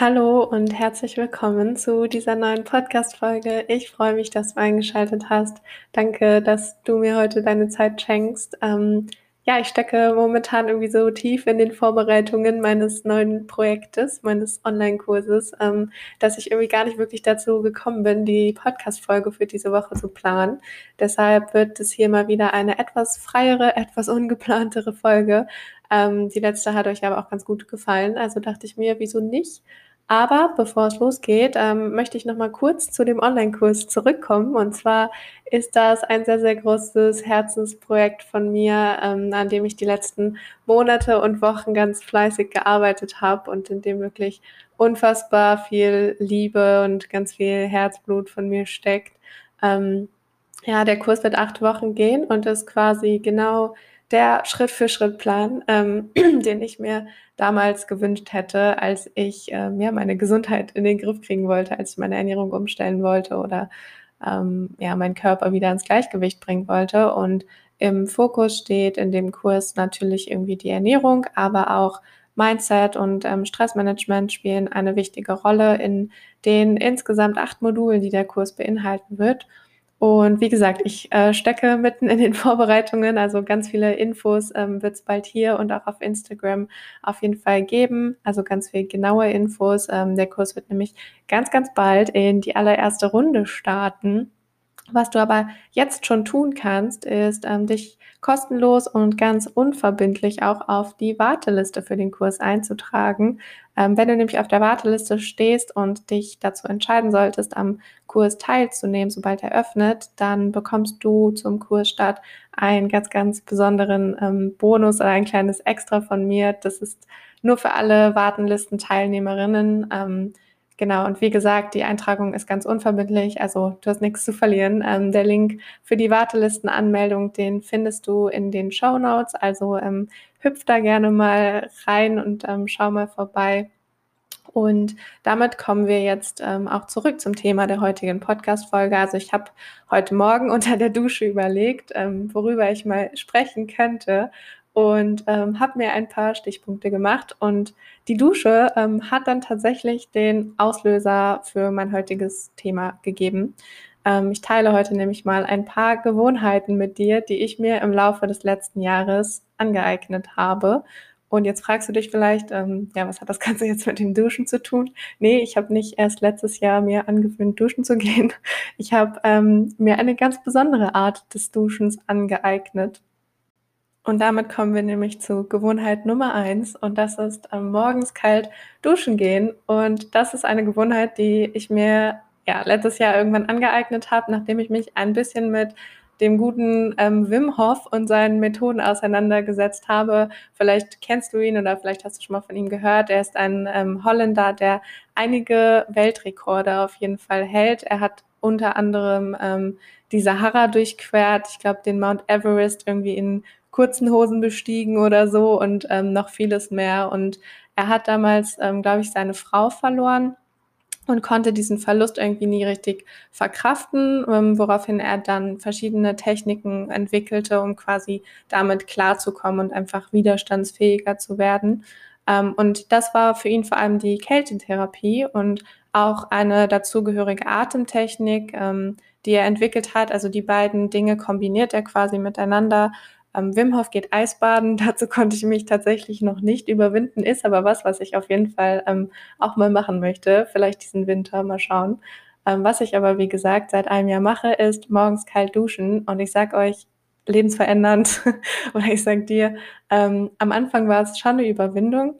Hallo und herzlich willkommen zu dieser neuen Podcast-Folge. Ich freue mich, dass du eingeschaltet hast. Danke, dass du mir heute deine Zeit schenkst. Ähm, ja, ich stecke momentan irgendwie so tief in den Vorbereitungen meines neuen Projektes, meines Online-Kurses, ähm, dass ich irgendwie gar nicht wirklich dazu gekommen bin, die Podcast-Folge für diese Woche zu planen. Deshalb wird es hier mal wieder eine etwas freiere, etwas ungeplantere Folge. Ähm, die letzte hat euch aber auch ganz gut gefallen, also dachte ich mir, wieso nicht? Aber bevor es losgeht, ähm, möchte ich noch mal kurz zu dem Online-Kurs zurückkommen. Und zwar ist das ein sehr, sehr großes Herzensprojekt von mir, ähm, an dem ich die letzten Monate und Wochen ganz fleißig gearbeitet habe und in dem wirklich unfassbar viel Liebe und ganz viel Herzblut von mir steckt. Ähm, ja, der Kurs wird acht Wochen gehen und ist quasi genau der Schritt-für-Schritt-Plan, ähm, den ich mir damals gewünscht hätte, als ich ähm, ja, meine Gesundheit in den Griff kriegen wollte, als ich meine Ernährung umstellen wollte oder ähm, ja, meinen Körper wieder ins Gleichgewicht bringen wollte. Und im Fokus steht in dem Kurs natürlich irgendwie die Ernährung, aber auch Mindset und ähm, Stressmanagement spielen eine wichtige Rolle in den insgesamt acht Modulen, die der Kurs beinhalten wird. Und wie gesagt, ich äh, stecke mitten in den Vorbereitungen, also ganz viele Infos ähm, wird es bald hier und auch auf Instagram auf jeden Fall geben. Also ganz viel genaue Infos. Ähm, der Kurs wird nämlich ganz, ganz bald in die allererste Runde starten. Was du aber jetzt schon tun kannst, ist ähm, dich kostenlos und ganz unverbindlich auch auf die Warteliste für den Kurs einzutragen. Ähm, wenn du nämlich auf der Warteliste stehst und dich dazu entscheiden solltest, am Kurs teilzunehmen, sobald er öffnet, dann bekommst du zum Kursstart einen ganz, ganz besonderen ähm, Bonus oder ein kleines Extra von mir. Das ist nur für alle Wartenlisten-Teilnehmerinnen. Ähm, Genau, und wie gesagt, die Eintragung ist ganz unverbindlich, also du hast nichts zu verlieren. Ähm, der Link für die Wartelistenanmeldung, den findest du in den Show Notes, also ähm, hüpf da gerne mal rein und ähm, schau mal vorbei. Und damit kommen wir jetzt ähm, auch zurück zum Thema der heutigen Podcast-Folge. Also ich habe heute Morgen unter der Dusche überlegt, ähm, worüber ich mal sprechen könnte und ähm, habe mir ein paar Stichpunkte gemacht. Und die Dusche ähm, hat dann tatsächlich den Auslöser für mein heutiges Thema gegeben. Ähm, ich teile heute nämlich mal ein paar Gewohnheiten mit dir, die ich mir im Laufe des letzten Jahres angeeignet habe. Und jetzt fragst du dich vielleicht, ähm, ja, was hat das Ganze jetzt mit dem Duschen zu tun? Nee, ich habe nicht erst letztes Jahr mir angewöhnt, duschen zu gehen. Ich habe ähm, mir eine ganz besondere Art des Duschens angeeignet. Und damit kommen wir nämlich zu Gewohnheit Nummer eins und das ist ähm, morgens kalt duschen gehen. Und das ist eine Gewohnheit, die ich mir ja, letztes Jahr irgendwann angeeignet habe, nachdem ich mich ein bisschen mit dem guten ähm, Wim Hof und seinen Methoden auseinandergesetzt habe. Vielleicht kennst du ihn oder vielleicht hast du schon mal von ihm gehört. Er ist ein ähm, Holländer, der einige Weltrekorde auf jeden Fall hält. Er hat unter anderem ähm, die Sahara durchquert, ich glaube den Mount Everest irgendwie in kurzen Hosen bestiegen oder so und ähm, noch vieles mehr. Und er hat damals, ähm, glaube ich, seine Frau verloren und konnte diesen Verlust irgendwie nie richtig verkraften, ähm, woraufhin er dann verschiedene Techniken entwickelte, um quasi damit klarzukommen und einfach widerstandsfähiger zu werden. Ähm, und das war für ihn vor allem die Kältetherapie und auch eine dazugehörige Atemtechnik, ähm, die er entwickelt hat. Also die beiden Dinge kombiniert er quasi miteinander ähm, Wim Hof geht Eisbaden. Dazu konnte ich mich tatsächlich noch nicht überwinden, ist aber was, was ich auf jeden Fall ähm, auch mal machen möchte. Vielleicht diesen Winter mal schauen. Ähm, was ich aber, wie gesagt, seit einem Jahr mache, ist morgens kalt duschen. Und ich sag euch, lebensverändernd. Oder ich sag dir, ähm, am Anfang war es schon eine Überwindung.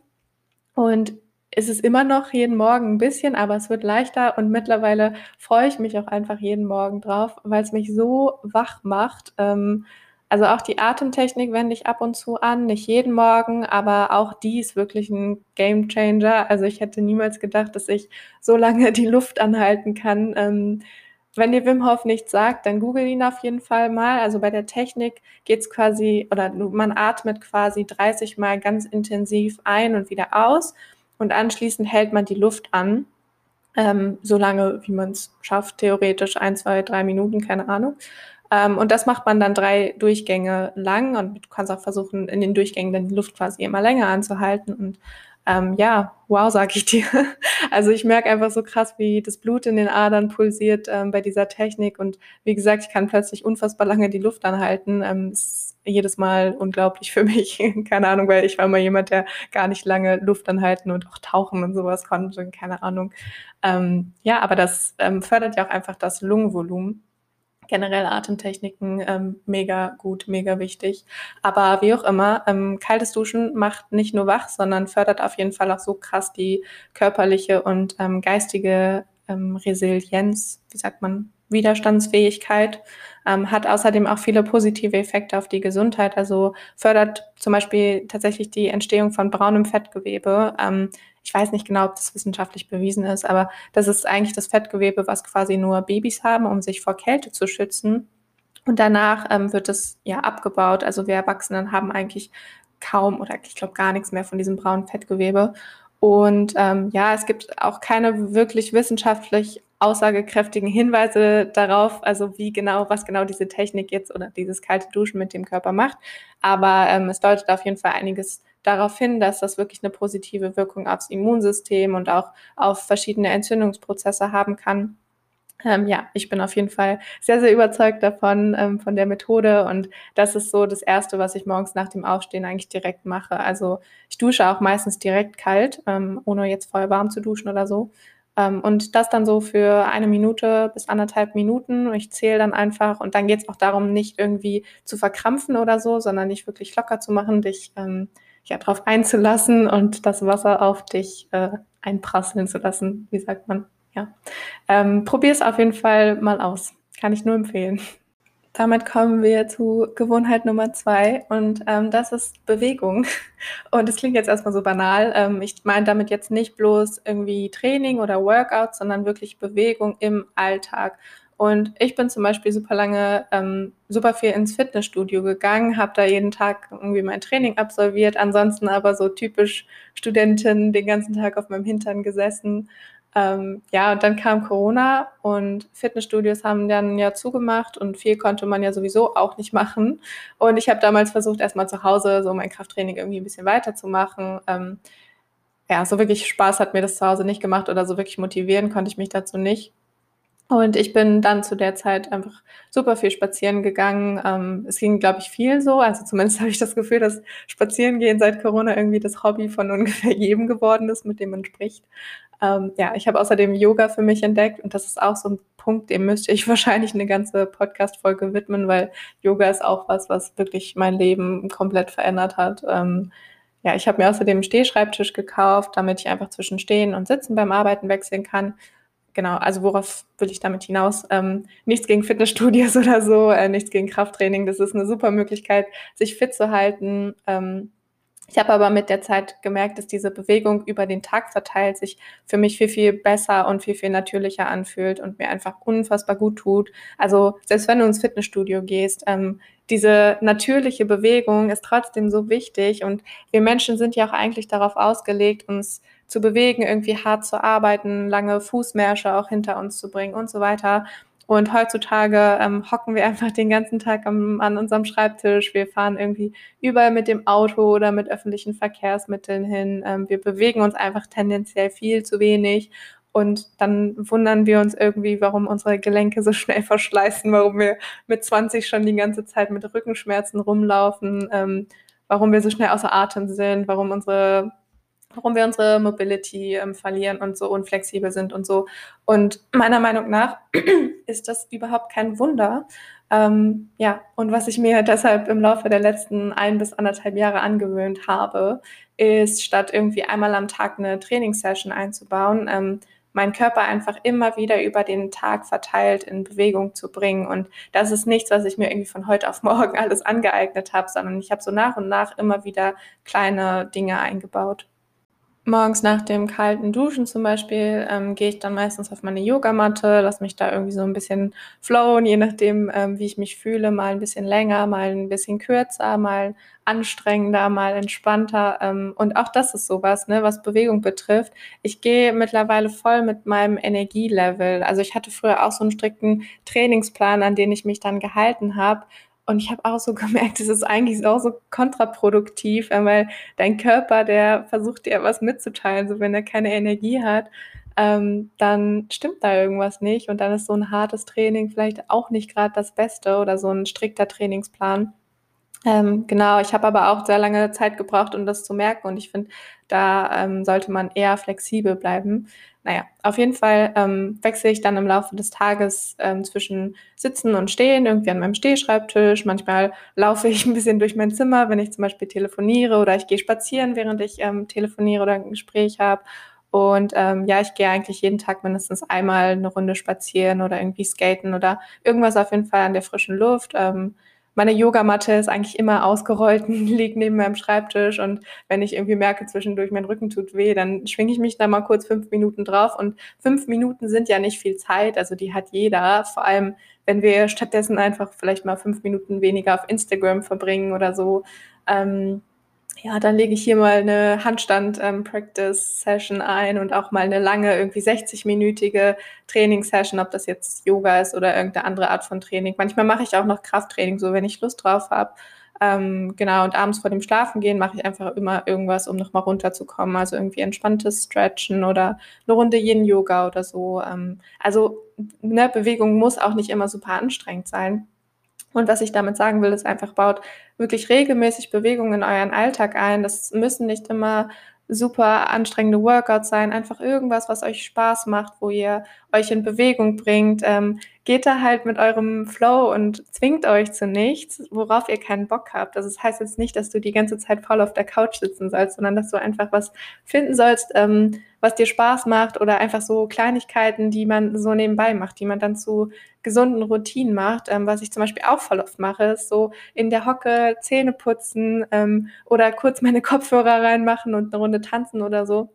Und es ist immer noch jeden Morgen ein bisschen, aber es wird leichter und mittlerweile freue ich mich auch einfach jeden Morgen drauf, weil es mich so wach macht. Ähm, also auch die Atemtechnik wende ich ab und zu an, nicht jeden Morgen, aber auch die ist wirklich ein Game Changer. Also ich hätte niemals gedacht, dass ich so lange die Luft anhalten kann. Ähm, wenn dir Wim Hof nichts sagt, dann google ihn auf jeden Fall mal. Also bei der Technik geht's quasi, oder man atmet quasi 30 Mal ganz intensiv ein und wieder aus und anschließend hält man die Luft an. Ähm, so lange, wie man es schafft, theoretisch ein, zwei, drei Minuten, keine Ahnung. Ähm, und das macht man dann drei Durchgänge lang und du kannst auch versuchen, in den Durchgängen dann die Luft quasi immer länger anzuhalten. Und ähm, ja, wow, sag ich dir. Also ich merke einfach so krass, wie das Blut in den Adern pulsiert ähm, bei dieser Technik. Und wie gesagt, ich kann plötzlich unfassbar lange die Luft anhalten. Ähm, ist jedes Mal unglaublich für mich. keine Ahnung, weil ich war immer jemand, der gar nicht lange Luft anhalten und auch tauchen und sowas konnte. Keine Ahnung. Ähm, ja, aber das ähm, fördert ja auch einfach das Lungenvolumen generell Atemtechniken ähm, mega gut, mega wichtig. Aber wie auch immer, ähm, kaltes Duschen macht nicht nur wach, sondern fördert auf jeden Fall auch so krass die körperliche und ähm, geistige ähm, Resilienz, wie sagt man, Widerstandsfähigkeit, ähm, hat außerdem auch viele positive Effekte auf die Gesundheit. Also fördert zum Beispiel tatsächlich die Entstehung von braunem Fettgewebe. Ähm, ich weiß nicht genau, ob das wissenschaftlich bewiesen ist, aber das ist eigentlich das Fettgewebe, was quasi nur Babys haben, um sich vor Kälte zu schützen. Und danach ähm, wird es ja abgebaut. Also wir Erwachsenen haben eigentlich kaum oder ich glaube gar nichts mehr von diesem braunen Fettgewebe. Und ähm, ja, es gibt auch keine wirklich wissenschaftlich aussagekräftigen Hinweise darauf, also wie genau, was genau diese Technik jetzt oder dieses kalte Duschen mit dem Körper macht. Aber ähm, es deutet auf jeden Fall einiges darauf hin, dass das wirklich eine positive Wirkung aufs Immunsystem und auch auf verschiedene Entzündungsprozesse haben kann. Ähm, ja, ich bin auf jeden Fall sehr, sehr überzeugt davon, ähm, von der Methode. Und das ist so das Erste, was ich morgens nach dem Aufstehen eigentlich direkt mache. Also ich dusche auch meistens direkt kalt, ähm, ohne jetzt vorher warm zu duschen oder so. Ähm, und das dann so für eine Minute bis anderthalb Minuten. Ich zähle dann einfach. Und dann geht es auch darum, nicht irgendwie zu verkrampfen oder so, sondern nicht wirklich locker zu machen, dich ähm, ja, darauf einzulassen und das Wasser auf dich äh, einprasseln zu lassen, wie sagt man. Ja. Ähm, Probier es auf jeden Fall mal aus. Kann ich nur empfehlen. Damit kommen wir zu Gewohnheit Nummer zwei und ähm, das ist Bewegung. Und es klingt jetzt erstmal so banal. Ähm, ich meine damit jetzt nicht bloß irgendwie Training oder Workout, sondern wirklich Bewegung im Alltag. Und ich bin zum Beispiel super lange ähm, super viel ins Fitnessstudio gegangen, habe da jeden Tag irgendwie mein Training absolviert, ansonsten aber so typisch Studentin den ganzen Tag auf meinem Hintern gesessen. Ähm, ja, und dann kam Corona und Fitnessstudios haben dann ja zugemacht und viel konnte man ja sowieso auch nicht machen. Und ich habe damals versucht, erstmal zu Hause so mein Krafttraining irgendwie ein bisschen weiterzumachen. Ähm, ja, so wirklich Spaß hat mir das zu Hause nicht gemacht oder so wirklich motivieren konnte ich mich dazu nicht. Und ich bin dann zu der Zeit einfach super viel spazieren gegangen. Ähm, es ging, glaube ich, viel so. Also zumindest habe ich das Gefühl, dass Spazierengehen seit Corona irgendwie das Hobby von ungefähr jedem geworden ist, mit dem man spricht. Ähm, ja, ich habe außerdem Yoga für mich entdeckt und das ist auch so ein Punkt, dem müsste ich wahrscheinlich eine ganze Podcast-Folge widmen, weil Yoga ist auch was, was wirklich mein Leben komplett verändert hat. Ähm, ja, ich habe mir außerdem einen Stehschreibtisch gekauft, damit ich einfach zwischen Stehen und Sitzen beim Arbeiten wechseln kann genau, also worauf will ich damit hinaus? Ähm, nichts gegen Fitnessstudios oder so, äh, nichts gegen Krafttraining. Das ist eine super Möglichkeit, sich fit zu halten. Ähm, ich habe aber mit der Zeit gemerkt, dass diese Bewegung über den Tag verteilt sich für mich viel, viel besser und viel, viel natürlicher anfühlt und mir einfach unfassbar gut tut. Also selbst wenn du ins Fitnessstudio gehst, ähm, diese natürliche Bewegung ist trotzdem so wichtig und wir Menschen sind ja auch eigentlich darauf ausgelegt, uns zu bewegen, irgendwie hart zu arbeiten, lange Fußmärsche auch hinter uns zu bringen und so weiter. Und heutzutage ähm, hocken wir einfach den ganzen Tag am, an unserem Schreibtisch. Wir fahren irgendwie überall mit dem Auto oder mit öffentlichen Verkehrsmitteln hin. Ähm, wir bewegen uns einfach tendenziell viel zu wenig. Und dann wundern wir uns irgendwie, warum unsere Gelenke so schnell verschleißen, warum wir mit 20 schon die ganze Zeit mit Rückenschmerzen rumlaufen, ähm, warum wir so schnell außer Atem sind, warum unsere warum wir unsere Mobility ähm, verlieren und so unflexibel sind und so. Und meiner Meinung nach ist das überhaupt kein Wunder. Ähm, ja, und was ich mir deshalb im Laufe der letzten ein bis anderthalb Jahre angewöhnt habe, ist statt irgendwie einmal am Tag eine Trainingssession einzubauen, ähm, meinen Körper einfach immer wieder über den Tag verteilt in Bewegung zu bringen. Und das ist nichts, was ich mir irgendwie von heute auf morgen alles angeeignet habe, sondern ich habe so nach und nach immer wieder kleine Dinge eingebaut. Morgens nach dem kalten Duschen zum Beispiel ähm, gehe ich dann meistens auf meine Yogamatte, lasse mich da irgendwie so ein bisschen flowen, je nachdem, ähm, wie ich mich fühle, mal ein bisschen länger, mal ein bisschen kürzer, mal anstrengender, mal entspannter. Ähm, und auch das ist sowas, ne, was Bewegung betrifft. Ich gehe mittlerweile voll mit meinem Energielevel. Also ich hatte früher auch so einen strikten Trainingsplan, an den ich mich dann gehalten habe. Und ich habe auch so gemerkt, es ist eigentlich auch so kontraproduktiv, weil dein Körper, der versucht dir was mitzuteilen, so wenn er keine Energie hat, ähm, dann stimmt da irgendwas nicht und dann ist so ein hartes Training vielleicht auch nicht gerade das Beste oder so ein strikter Trainingsplan. Ähm, genau, ich habe aber auch sehr lange Zeit gebraucht, um das zu merken und ich finde, da ähm, sollte man eher flexibel bleiben. Naja, auf jeden Fall ähm, wechsle ich dann im Laufe des Tages ähm, zwischen Sitzen und Stehen, irgendwie an meinem Stehschreibtisch. Manchmal laufe ich ein bisschen durch mein Zimmer, wenn ich zum Beispiel telefoniere oder ich gehe spazieren, während ich ähm, telefoniere oder ein Gespräch habe. Und ähm, ja, ich gehe eigentlich jeden Tag mindestens einmal eine Runde spazieren oder irgendwie skaten oder irgendwas auf jeden Fall an der frischen Luft. Ähm, meine Yogamatte ist eigentlich immer ausgerollt, liegt neben meinem Schreibtisch. Und wenn ich irgendwie merke, zwischendurch mein Rücken tut weh, dann schwinge ich mich da mal kurz fünf Minuten drauf. Und fünf Minuten sind ja nicht viel Zeit, also die hat jeder, vor allem wenn wir stattdessen einfach vielleicht mal fünf Minuten weniger auf Instagram verbringen oder so. Ähm, ja, dann lege ich hier mal eine Handstand-Practice-Session ähm, ein und auch mal eine lange, irgendwie 60-minütige Trainingssession, ob das jetzt Yoga ist oder irgendeine andere Art von Training. Manchmal mache ich auch noch Krafttraining, so wenn ich Lust drauf habe. Ähm, genau, und abends vor dem Schlafengehen mache ich einfach immer irgendwas, um nochmal runterzukommen. Also irgendwie entspanntes Stretchen oder eine Runde Yin-Yoga oder so. Ähm, also ne, Bewegung muss auch nicht immer super anstrengend sein. Und was ich damit sagen will, ist einfach, baut wirklich regelmäßig Bewegung in euren Alltag ein. Das müssen nicht immer super anstrengende Workouts sein, einfach irgendwas, was euch Spaß macht, wo ihr euch in Bewegung bringt. Ähm, geht da halt mit eurem Flow und zwingt euch zu nichts, worauf ihr keinen Bock habt. Also das heißt jetzt nicht, dass du die ganze Zeit voll auf der Couch sitzen sollst, sondern dass du einfach was finden sollst, ähm, was dir Spaß macht oder einfach so Kleinigkeiten, die man so nebenbei macht, die man dann zu gesunden Routinen macht. Ähm, was ich zum Beispiel auch voll oft mache, ist so in der Hocke Zähne putzen ähm, oder kurz meine Kopfhörer reinmachen und eine Runde tanzen oder so.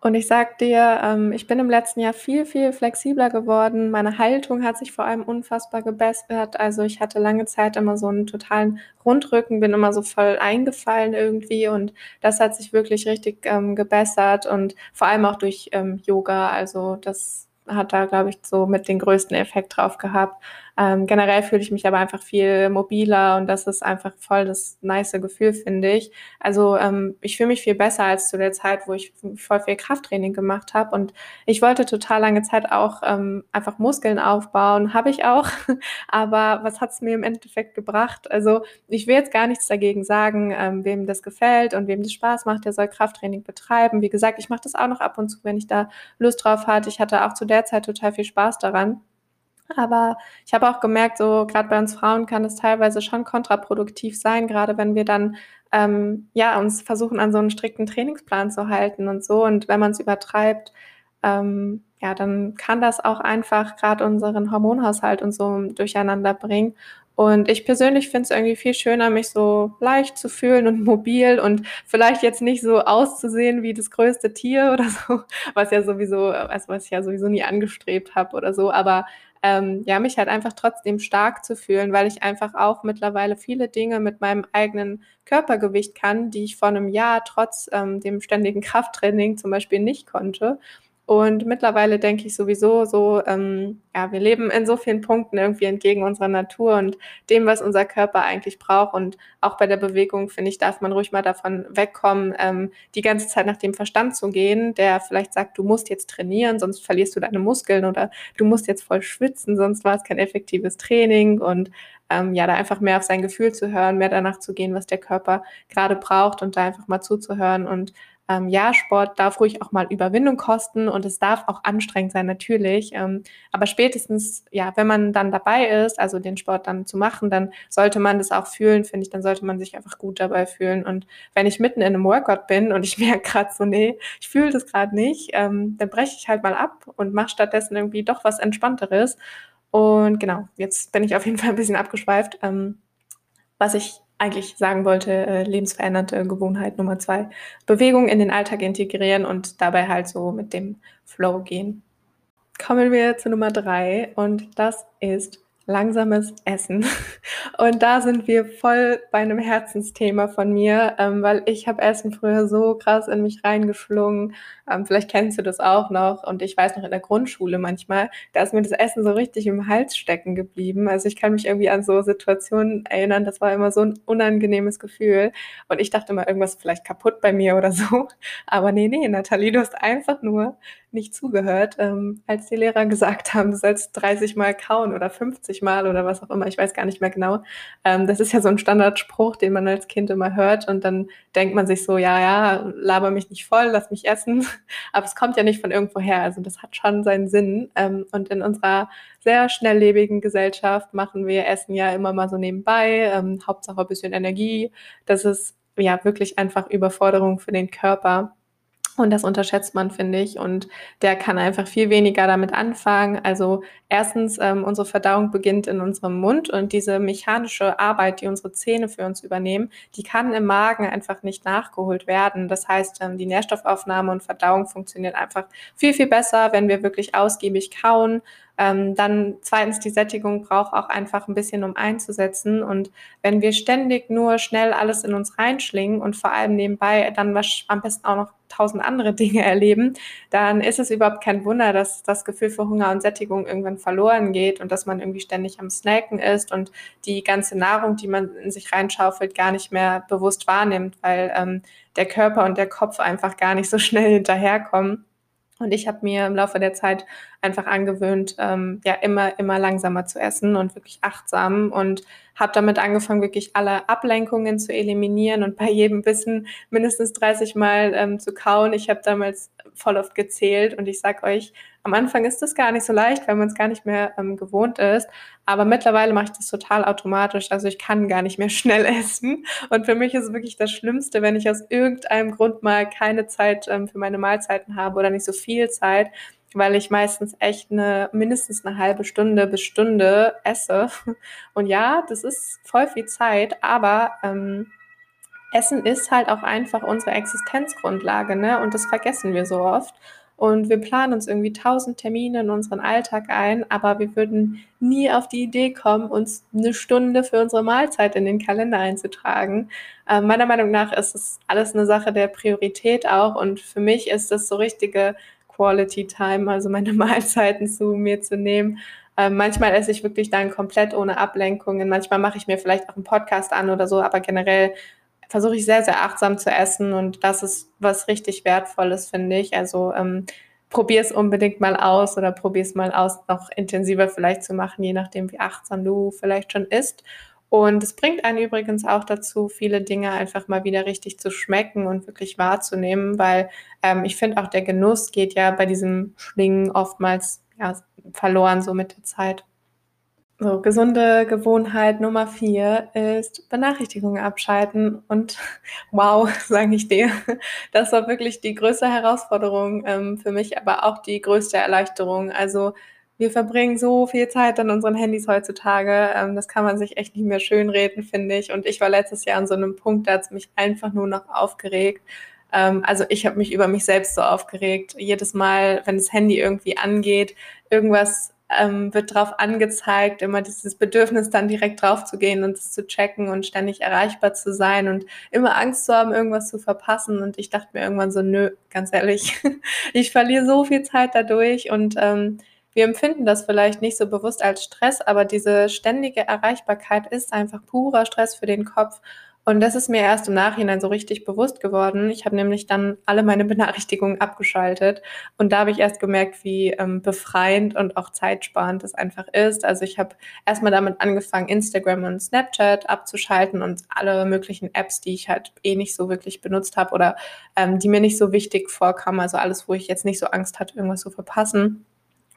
Und ich sag dir, ähm, ich bin im letzten Jahr viel, viel flexibler geworden. Meine Haltung hat sich vor allem unfassbar gebessert. Also ich hatte lange Zeit immer so einen totalen Rundrücken, bin immer so voll eingefallen irgendwie und das hat sich wirklich richtig ähm, gebessert und vor allem auch durch ähm, Yoga. Also das hat da, glaube ich, so mit den größten Effekt drauf gehabt. Ähm, generell fühle ich mich aber einfach viel mobiler und das ist einfach voll das nice Gefühl, finde ich. Also ähm, ich fühle mich viel besser als zu der Zeit, wo ich voll viel Krafttraining gemacht habe und ich wollte total lange Zeit auch ähm, einfach Muskeln aufbauen, habe ich auch, aber was hat es mir im Endeffekt gebracht? Also ich will jetzt gar nichts dagegen sagen, ähm, wem das gefällt und wem das Spaß macht, der soll Krafttraining betreiben. Wie gesagt, ich mache das auch noch ab und zu, wenn ich da Lust drauf hatte. Ich hatte auch zu der Zeit total viel Spaß daran. Aber ich habe auch gemerkt, so gerade bei uns Frauen kann es teilweise schon kontraproduktiv sein, gerade wenn wir dann ähm, ja uns versuchen an so einen strikten Trainingsplan zu halten und so. Und wenn man es übertreibt, ähm, ja, dann kann das auch einfach gerade unseren Hormonhaushalt und so durcheinander bringen. Und ich persönlich finde es irgendwie viel schöner, mich so leicht zu fühlen und mobil und vielleicht jetzt nicht so auszusehen wie das größte Tier oder so, was ja sowieso, also was ich ja sowieso nie angestrebt habe oder so, aber ähm, ja, mich halt einfach trotzdem stark zu fühlen, weil ich einfach auch mittlerweile viele Dinge mit meinem eigenen Körpergewicht kann, die ich vor einem Jahr trotz ähm, dem ständigen Krafttraining zum Beispiel nicht konnte. Und mittlerweile denke ich sowieso so, ähm, ja, wir leben in so vielen Punkten irgendwie entgegen unserer Natur und dem, was unser Körper eigentlich braucht. Und auch bei der Bewegung, finde ich, darf man ruhig mal davon wegkommen, ähm, die ganze Zeit nach dem Verstand zu gehen, der vielleicht sagt, du musst jetzt trainieren, sonst verlierst du deine Muskeln oder du musst jetzt voll schwitzen, sonst war es kein effektives Training. Und ähm, ja, da einfach mehr auf sein Gefühl zu hören, mehr danach zu gehen, was der Körper gerade braucht und da einfach mal zuzuhören und ähm, ja, Sport darf ruhig auch mal Überwindung kosten und es darf auch anstrengend sein, natürlich. Ähm, aber spätestens, ja, wenn man dann dabei ist, also den Sport dann zu machen, dann sollte man das auch fühlen, finde ich, dann sollte man sich einfach gut dabei fühlen. Und wenn ich mitten in einem Workout bin und ich merke gerade so, nee, ich fühle das gerade nicht, ähm, dann breche ich halt mal ab und mache stattdessen irgendwie doch was Entspannteres. Und genau, jetzt bin ich auf jeden Fall ein bisschen abgeschweift. Ähm, was ich eigentlich sagen wollte, äh, lebensverändernde Gewohnheit Nummer zwei. Bewegung in den Alltag integrieren und dabei halt so mit dem Flow gehen. Kommen wir zu Nummer drei und das ist langsames Essen. Und da sind wir voll bei einem Herzensthema von mir, ähm, weil ich habe Essen früher so krass in mich reingeschlungen. Ähm, vielleicht kennst du das auch noch. Und ich weiß noch in der Grundschule manchmal, da ist mir das Essen so richtig im Hals stecken geblieben. Also ich kann mich irgendwie an so Situationen erinnern. Das war immer so ein unangenehmes Gefühl. Und ich dachte immer, irgendwas vielleicht kaputt bei mir oder so. Aber nee, nee, Nathalie, du hast einfach nur nicht zugehört, ähm, als die Lehrer gesagt haben, du sollst 30 Mal kauen oder 50 Mal oder was auch immer, ich weiß gar nicht mehr genau. Ähm, das ist ja so ein Standardspruch, den man als Kind immer hört und dann denkt man sich so, ja, ja, laber mich nicht voll, lass mich essen. Aber es kommt ja nicht von irgendwoher, also das hat schon seinen Sinn. Ähm, und in unserer sehr schnelllebigen Gesellschaft machen wir Essen ja immer mal so nebenbei, ähm, Hauptsache ein bisschen Energie. Das ist ja wirklich einfach Überforderung für den Körper. Und das unterschätzt man, finde ich. Und der kann einfach viel weniger damit anfangen. Also erstens, ähm, unsere Verdauung beginnt in unserem Mund und diese mechanische Arbeit, die unsere Zähne für uns übernehmen, die kann im Magen einfach nicht nachgeholt werden. Das heißt, ähm, die Nährstoffaufnahme und Verdauung funktioniert einfach viel, viel besser, wenn wir wirklich ausgiebig kauen. Ähm, dann zweitens, die Sättigung braucht auch einfach ein bisschen, um einzusetzen. Und wenn wir ständig nur schnell alles in uns reinschlingen und vor allem nebenbei dann was, am besten auch noch tausend andere Dinge erleben, dann ist es überhaupt kein Wunder, dass das Gefühl für Hunger und Sättigung irgendwann verloren geht und dass man irgendwie ständig am Snacken ist und die ganze Nahrung, die man in sich reinschaufelt, gar nicht mehr bewusst wahrnimmt, weil ähm, der Körper und der Kopf einfach gar nicht so schnell hinterherkommen. Und ich habe mir im Laufe der Zeit einfach angewöhnt, ähm, ja, immer, immer langsamer zu essen und wirklich achtsam und habe damit angefangen, wirklich alle Ablenkungen zu eliminieren und bei jedem Bissen mindestens 30 Mal ähm, zu kauen. Ich habe damals voll oft gezählt und ich sag euch, am Anfang ist das gar nicht so leicht, weil man es gar nicht mehr ähm, gewohnt ist. Aber mittlerweile mache ich das total automatisch. Also ich kann gar nicht mehr schnell essen. Und für mich ist es wirklich das Schlimmste, wenn ich aus irgendeinem Grund mal keine Zeit ähm, für meine Mahlzeiten habe oder nicht so viel Zeit, weil ich meistens echt eine mindestens eine halbe Stunde bis Stunde esse. Und ja, das ist voll viel Zeit, aber ähm, Essen ist halt auch einfach unsere Existenzgrundlage, ne? Und das vergessen wir so oft. Und wir planen uns irgendwie tausend Termine in unseren Alltag ein, aber wir würden nie auf die Idee kommen, uns eine Stunde für unsere Mahlzeit in den Kalender einzutragen. Äh, meiner Meinung nach ist es alles eine Sache der Priorität auch. Und für mich ist das so richtige Quality Time, also meine Mahlzeiten zu mir zu nehmen. Ähm, manchmal esse ich wirklich dann komplett ohne Ablenkungen. Manchmal mache ich mir vielleicht auch einen Podcast an oder so, aber generell versuche ich sehr, sehr achtsam zu essen und das ist was richtig Wertvolles, finde ich. Also ähm, probier es unbedingt mal aus oder probier es mal aus, noch intensiver vielleicht zu machen, je nachdem, wie achtsam du vielleicht schon isst. Und es bringt einen übrigens auch dazu, viele Dinge einfach mal wieder richtig zu schmecken und wirklich wahrzunehmen, weil ähm, ich finde auch der Genuss geht ja bei diesem Schlingen oftmals ja, verloren so mit der Zeit. So, gesunde Gewohnheit Nummer vier ist Benachrichtigungen abschalten. Und wow, sage ich dir, das war wirklich die größte Herausforderung ähm, für mich, aber auch die größte Erleichterung. Also wir verbringen so viel Zeit an unseren Handys heutzutage. Ähm, das kann man sich echt nicht mehr schönreden, finde ich. Und ich war letztes Jahr an so einem Punkt, da hat es mich einfach nur noch aufgeregt. Ähm, also ich habe mich über mich selbst so aufgeregt. Jedes Mal, wenn das Handy irgendwie angeht, irgendwas ähm, wird drauf angezeigt, immer dieses Bedürfnis dann direkt drauf zu gehen und es zu checken und ständig erreichbar zu sein und immer Angst zu haben, irgendwas zu verpassen. Und ich dachte mir irgendwann so, nö, ganz ehrlich, ich verliere so viel Zeit dadurch und ähm, wir empfinden das vielleicht nicht so bewusst als Stress, aber diese ständige Erreichbarkeit ist einfach purer Stress für den Kopf. Und das ist mir erst im Nachhinein so richtig bewusst geworden. Ich habe nämlich dann alle meine Benachrichtigungen abgeschaltet und da habe ich erst gemerkt, wie ähm, befreiend und auch zeitsparend das einfach ist. Also ich habe erstmal damit angefangen, Instagram und Snapchat abzuschalten und alle möglichen Apps, die ich halt eh nicht so wirklich benutzt habe oder ähm, die mir nicht so wichtig vorkamen. Also alles, wo ich jetzt nicht so Angst hatte, irgendwas zu verpassen.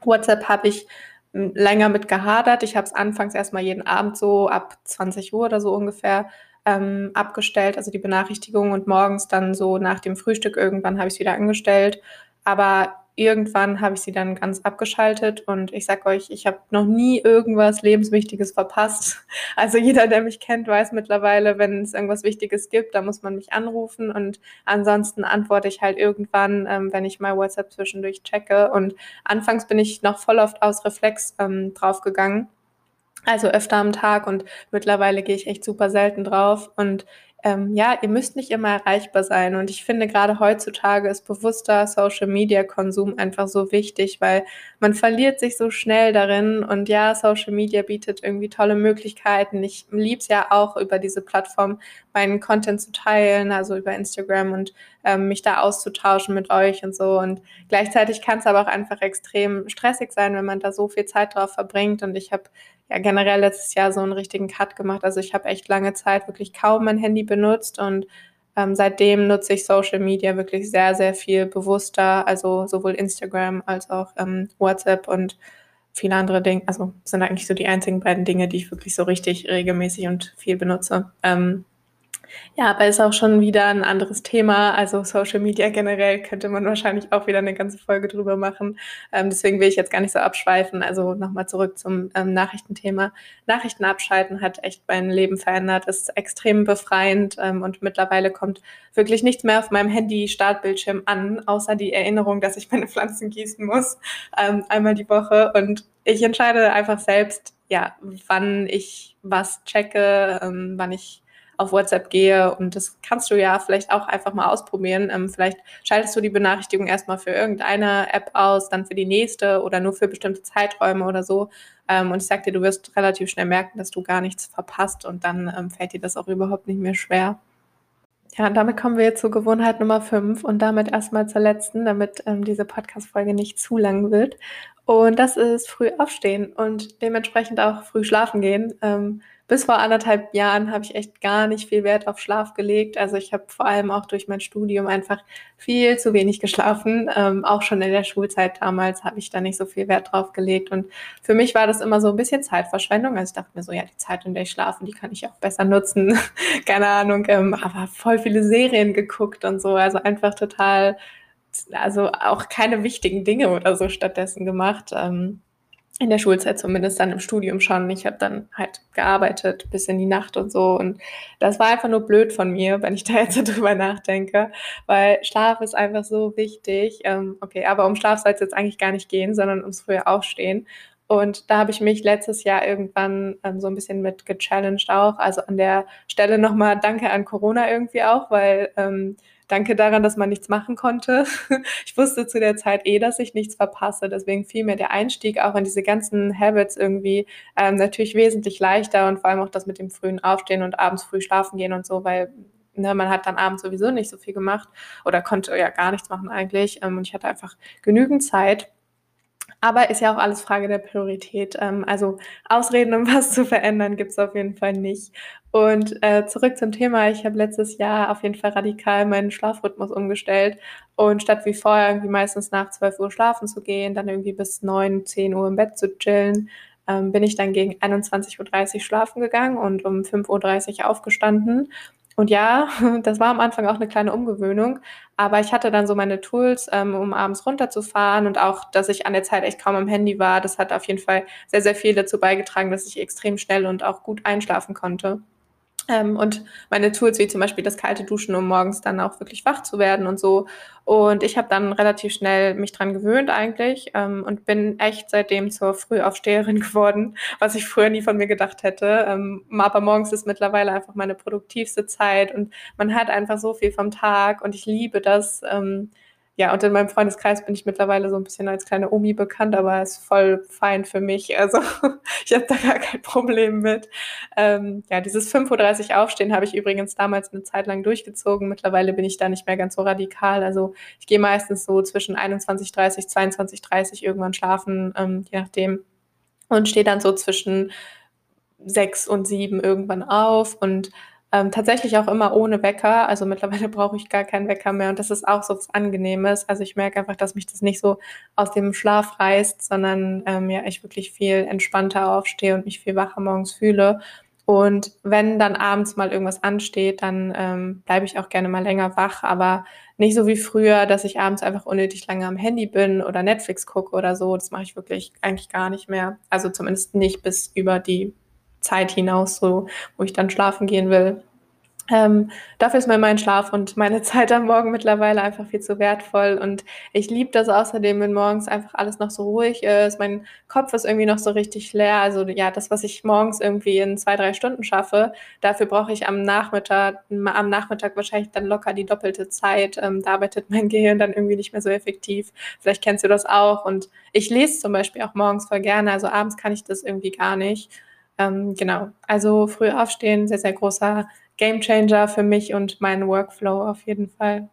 WhatsApp habe ich hm, länger mit gehadert. Ich habe es anfangs erstmal jeden Abend so ab 20 Uhr oder so ungefähr ähm, abgestellt, also die Benachrichtigung und morgens dann so nach dem Frühstück irgendwann habe ich es wieder angestellt. Aber irgendwann habe ich sie dann ganz abgeschaltet und ich sag euch, ich habe noch nie irgendwas Lebenswichtiges verpasst. Also jeder, der mich kennt, weiß mittlerweile, wenn es irgendwas Wichtiges gibt, da muss man mich anrufen und ansonsten antworte ich halt irgendwann, ähm, wenn ich mal WhatsApp zwischendurch checke. Und anfangs bin ich noch voll oft aus Reflex ähm, draufgegangen Also öfter am Tag und mittlerweile gehe ich echt super selten drauf. Und ähm, ja, ihr müsst nicht immer erreichbar sein. Und ich finde, gerade heutzutage ist bewusster Social-Media-Konsum einfach so wichtig, weil man verliert sich so schnell darin. Und ja, Social Media bietet irgendwie tolle Möglichkeiten. Ich liebe es ja auch, über diese Plattform meinen Content zu teilen, also über Instagram und ähm, mich da auszutauschen mit euch und so. Und gleichzeitig kann es aber auch einfach extrem stressig sein, wenn man da so viel Zeit drauf verbringt. Und ich habe ja generell letztes Jahr so einen richtigen Cut gemacht. Also ich habe echt lange Zeit wirklich kaum mein Handy benutzt und ähm, seitdem nutze ich Social Media wirklich sehr, sehr viel bewusster. Also sowohl Instagram als auch ähm, WhatsApp und viele andere Dinge. Also sind eigentlich so die einzigen beiden Dinge, die ich wirklich so richtig regelmäßig und viel benutze. Ähm, ja, aber ist auch schon wieder ein anderes Thema. Also Social Media generell könnte man wahrscheinlich auch wieder eine ganze Folge drüber machen. Ähm, deswegen will ich jetzt gar nicht so abschweifen. Also nochmal zurück zum ähm, Nachrichtenthema. Nachrichten abschalten hat echt mein Leben verändert, ist extrem befreiend ähm, und mittlerweile kommt wirklich nichts mehr auf meinem Handy-Startbildschirm an, außer die Erinnerung, dass ich meine Pflanzen gießen muss, ähm, einmal die Woche. Und ich entscheide einfach selbst, ja, wann ich was checke, ähm, wann ich auf WhatsApp gehe. Und das kannst du ja vielleicht auch einfach mal ausprobieren. Ähm, vielleicht schaltest du die Benachrichtigung erstmal für irgendeine App aus, dann für die nächste oder nur für bestimmte Zeiträume oder so. Ähm, und ich sag dir, du wirst relativ schnell merken, dass du gar nichts verpasst und dann ähm, fällt dir das auch überhaupt nicht mehr schwer. Ja, und damit kommen wir jetzt zur Gewohnheit Nummer 5 und damit erstmal zur letzten, damit ähm, diese Podcast-Folge nicht zu lang wird. Und das ist früh aufstehen und dementsprechend auch früh schlafen gehen. Ähm, bis vor anderthalb Jahren habe ich echt gar nicht viel Wert auf Schlaf gelegt. Also ich habe vor allem auch durch mein Studium einfach viel zu wenig geschlafen. Ähm, auch schon in der Schulzeit damals habe ich da nicht so viel Wert drauf gelegt. Und für mich war das immer so ein bisschen Zeitverschwendung. Also ich dachte mir so, ja, die Zeit, in der ich schlafe, die kann ich auch besser nutzen. Keine Ahnung, ähm, aber voll viele Serien geguckt und so. Also einfach total, also auch keine wichtigen Dinge oder so stattdessen gemacht. Ähm, in der Schulzeit zumindest, dann im Studium schon. Ich habe dann halt gearbeitet bis in die Nacht und so. Und das war einfach nur blöd von mir, wenn ich da jetzt so drüber nachdenke, weil Schlaf ist einfach so wichtig. Ähm, okay, aber um Schlaf soll es jetzt eigentlich gar nicht gehen, sondern ums frühe Aufstehen. Und da habe ich mich letztes Jahr irgendwann ähm, so ein bisschen mit gechallenged auch. Also an der Stelle nochmal Danke an Corona irgendwie auch, weil ähm, danke daran, dass man nichts machen konnte. Ich wusste zu der Zeit eh, dass ich nichts verpasse. Deswegen fiel mir der Einstieg auch in diese ganzen Habits irgendwie ähm, natürlich wesentlich leichter und vor allem auch das mit dem frühen Aufstehen und abends früh schlafen gehen und so, weil ne, man hat dann abends sowieso nicht so viel gemacht oder konnte ja gar nichts machen eigentlich. Ähm, und ich hatte einfach genügend Zeit. Aber ist ja auch alles Frage der Priorität. Ähm, also Ausreden, um was zu verändern, gibt es auf jeden Fall nicht. Und äh, zurück zum Thema. Ich habe letztes Jahr auf jeden Fall radikal meinen Schlafrhythmus umgestellt. Und statt wie vorher irgendwie meistens nach 12 Uhr schlafen zu gehen, dann irgendwie bis 9, 10 Uhr im Bett zu chillen, ähm, bin ich dann gegen 21.30 Uhr schlafen gegangen und um 5.30 Uhr aufgestanden und ja, das war am Anfang auch eine kleine Umgewöhnung, aber ich hatte dann so meine Tools, ähm, um abends runterzufahren und auch, dass ich an der Zeit echt kaum am Handy war. Das hat auf jeden Fall sehr, sehr viel dazu beigetragen, dass ich extrem schnell und auch gut einschlafen konnte. Ähm, und meine Tools wie zum Beispiel das kalte Duschen, um morgens dann auch wirklich wach zu werden und so. Und ich habe dann relativ schnell mich dran gewöhnt eigentlich ähm, und bin echt seitdem zur Frühaufsteherin geworden, was ich früher nie von mir gedacht hätte. Ähm, aber morgens ist mittlerweile einfach meine produktivste Zeit und man hat einfach so viel vom Tag und ich liebe das. Ähm, ja, und in meinem Freundeskreis bin ich mittlerweile so ein bisschen als kleine Omi bekannt, aber ist voll fein für mich. Also ich habe da gar kein Problem mit. Ähm, ja, dieses 5.30 Uhr Aufstehen habe ich übrigens damals eine Zeit lang durchgezogen. Mittlerweile bin ich da nicht mehr ganz so radikal. Also ich gehe meistens so zwischen 21.30 22.30 irgendwann schlafen, ähm, je nachdem. Und stehe dann so zwischen sechs und sieben irgendwann auf und ähm, tatsächlich auch immer ohne Wecker. Also mittlerweile brauche ich gar keinen Wecker mehr und das ist auch so was Angenehmes. Also ich merke einfach, dass mich das nicht so aus dem Schlaf reißt, sondern ähm, ja, ich wirklich viel entspannter aufstehe und mich viel wacher morgens fühle. Und wenn dann abends mal irgendwas ansteht, dann ähm, bleibe ich auch gerne mal länger wach, aber nicht so wie früher, dass ich abends einfach unnötig lange am Handy bin oder Netflix gucke oder so. Das mache ich wirklich eigentlich gar nicht mehr. Also zumindest nicht bis über die Zeit hinaus, so wo ich dann schlafen gehen will. Ähm, dafür ist mir mein Schlaf und meine Zeit am Morgen mittlerweile einfach viel zu wertvoll und ich liebe das außerdem, wenn morgens einfach alles noch so ruhig ist. Mein Kopf ist irgendwie noch so richtig leer. Also ja, das, was ich morgens irgendwie in zwei, drei Stunden schaffe, dafür brauche ich am Nachmittag, am Nachmittag wahrscheinlich dann locker die doppelte Zeit. Ähm, da arbeitet mein Gehirn dann irgendwie nicht mehr so effektiv. Vielleicht kennst du das auch und ich lese zum Beispiel auch morgens voll gerne. Also abends kann ich das irgendwie gar nicht. Ähm, genau. Also früh aufstehen, sehr, sehr großer Gamechanger für mich und meinen Workflow auf jeden Fall.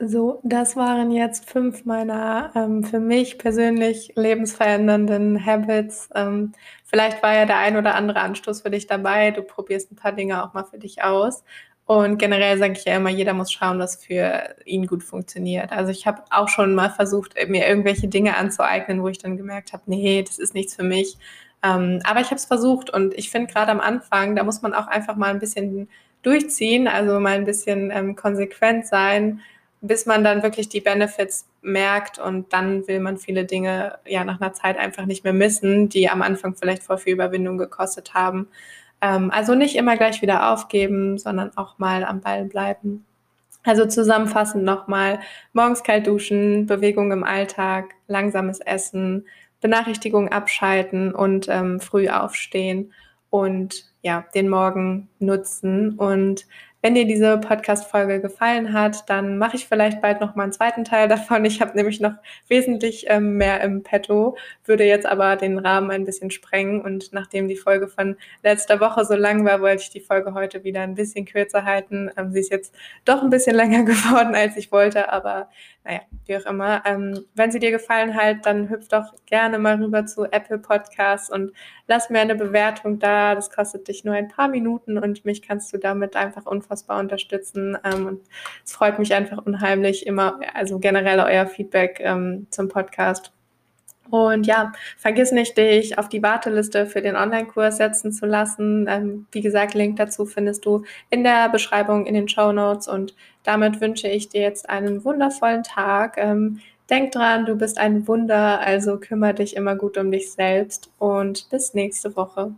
So, das waren jetzt fünf meiner ähm, für mich persönlich lebensverändernden Habits. Ähm, vielleicht war ja der ein oder andere Anstoß für dich dabei. Du probierst ein paar Dinge auch mal für dich aus. Und generell sage ich ja immer, jeder muss schauen, was für ihn gut funktioniert. Also ich habe auch schon mal versucht, mir irgendwelche Dinge anzueignen, wo ich dann gemerkt habe, nee, das ist nichts für mich. Ähm, aber ich habe es versucht und ich finde gerade am Anfang, da muss man auch einfach mal ein bisschen durchziehen, also mal ein bisschen ähm, konsequent sein, bis man dann wirklich die Benefits merkt und dann will man viele Dinge ja nach einer Zeit einfach nicht mehr missen, die am Anfang vielleicht voll viel Überwindung gekostet haben. Ähm, also nicht immer gleich wieder aufgeben, sondern auch mal am Ball bleiben. Also zusammenfassend nochmal, morgens kalt duschen, Bewegung im Alltag, langsames Essen, Benachrichtigungen abschalten und ähm, früh aufstehen und ja, den Morgen nutzen. Und wenn dir diese Podcast-Folge gefallen hat, dann mache ich vielleicht bald noch mal einen zweiten Teil davon. Ich habe nämlich noch wesentlich ähm, mehr im Petto, würde jetzt aber den Rahmen ein bisschen sprengen. Und nachdem die Folge von letzter Woche so lang war, wollte ich die Folge heute wieder ein bisschen kürzer halten. Ähm, sie ist jetzt doch ein bisschen länger geworden, als ich wollte, aber naja, wie auch immer. Ähm, wenn sie dir gefallen hat, dann hüpf doch gerne mal rüber zu Apple Podcasts und lass mir eine Bewertung da. Das kostet dich nur ein paar Minuten und mich kannst du damit einfach unfassbar unterstützen. Ähm, und es freut mich einfach unheimlich immer, also generell euer Feedback ähm, zum Podcast. Und ja, vergiss nicht, dich auf die Warteliste für den Online-Kurs setzen zu lassen. Ähm, wie gesagt, Link dazu findest du in der Beschreibung, in den Show Notes. Und damit wünsche ich dir jetzt einen wundervollen Tag. Ähm, denk dran, du bist ein Wunder, also kümmere dich immer gut um dich selbst und bis nächste Woche.